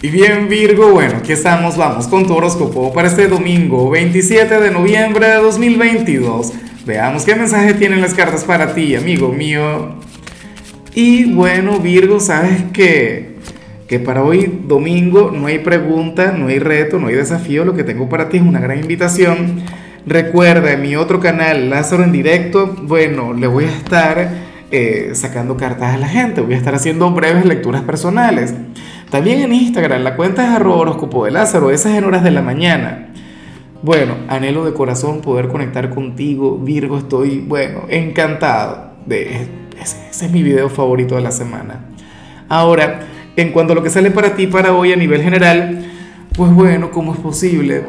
Y bien Virgo, bueno, aquí estamos, vamos con tu horóscopo para este domingo 27 de noviembre de 2022. Veamos qué mensaje tienen las cartas para ti, amigo mío. Y bueno Virgo, sabes que, que para hoy domingo no hay pregunta, no hay reto, no hay desafío, lo que tengo para ti es una gran invitación. Recuerda, en mi otro canal, Lázaro en directo, bueno, le voy a estar eh, sacando cartas a la gente, voy a estar haciendo breves lecturas personales. También en Instagram, la cuenta es arroba horóscopo de Lázaro, esas en horas de la mañana. Bueno, anhelo de corazón poder conectar contigo, Virgo, estoy, bueno, encantado. De, ese, ese es mi video favorito de la semana. Ahora, en cuanto a lo que sale para ti para hoy a nivel general, pues bueno, ¿cómo es posible?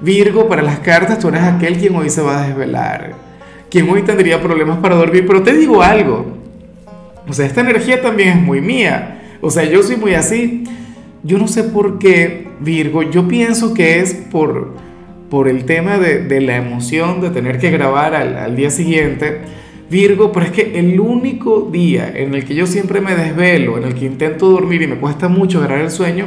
Virgo, para las cartas tú eres aquel quien hoy se va a desvelar, quien hoy tendría problemas para dormir, pero te digo algo, o sea, esta energía también es muy mía. O sea, yo soy muy así. Yo no sé por qué, Virgo, yo pienso que es por, por el tema de, de la emoción de tener que grabar al, al día siguiente. Virgo, pero es que el único día en el que yo siempre me desvelo, en el que intento dormir y me cuesta mucho agarrar el sueño,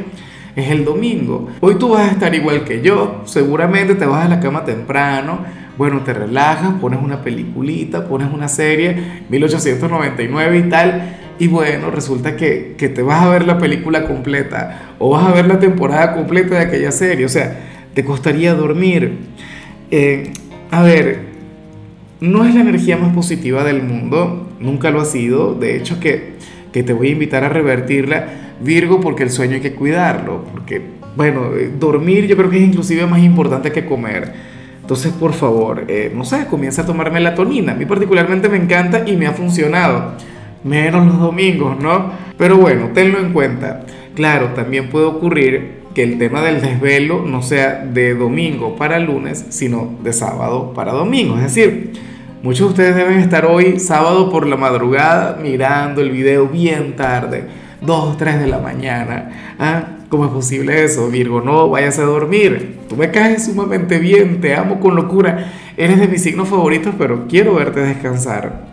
es el domingo. Hoy tú vas a estar igual que yo, seguramente te vas a la cama temprano, bueno, te relajas, pones una peliculita, pones una serie, 1899 y tal, y bueno, resulta que, que, te vas a ver la película completa o vas a ver la temporada completa de aquella serie. O sea, te costaría dormir. Eh, a ver, no es la energía más positiva del mundo, nunca lo ha sido. De hecho, que, que te voy a invitar a revertirla, Virgo, porque el sueño hay que cuidarlo. Porque, bueno, eh, dormir yo creo que es inclusive más importante que comer. Entonces, por favor, eh, no sé, comienza a tomar melatonina. A mí particularmente me encanta y me ha funcionado menos los domingos, ¿no? Pero bueno, tenlo en cuenta. Claro, también puede ocurrir que el tema del desvelo no sea de domingo para lunes, sino de sábado para domingo. Es decir, muchos de ustedes deben estar hoy sábado por la madrugada mirando el video bien tarde, 2, 3 de la mañana. ¿Ah? ¿Cómo es posible eso, Virgo? No, vayas a dormir. Tú me caes sumamente bien, te amo con locura. Eres de mis signos favoritos, pero quiero verte descansar.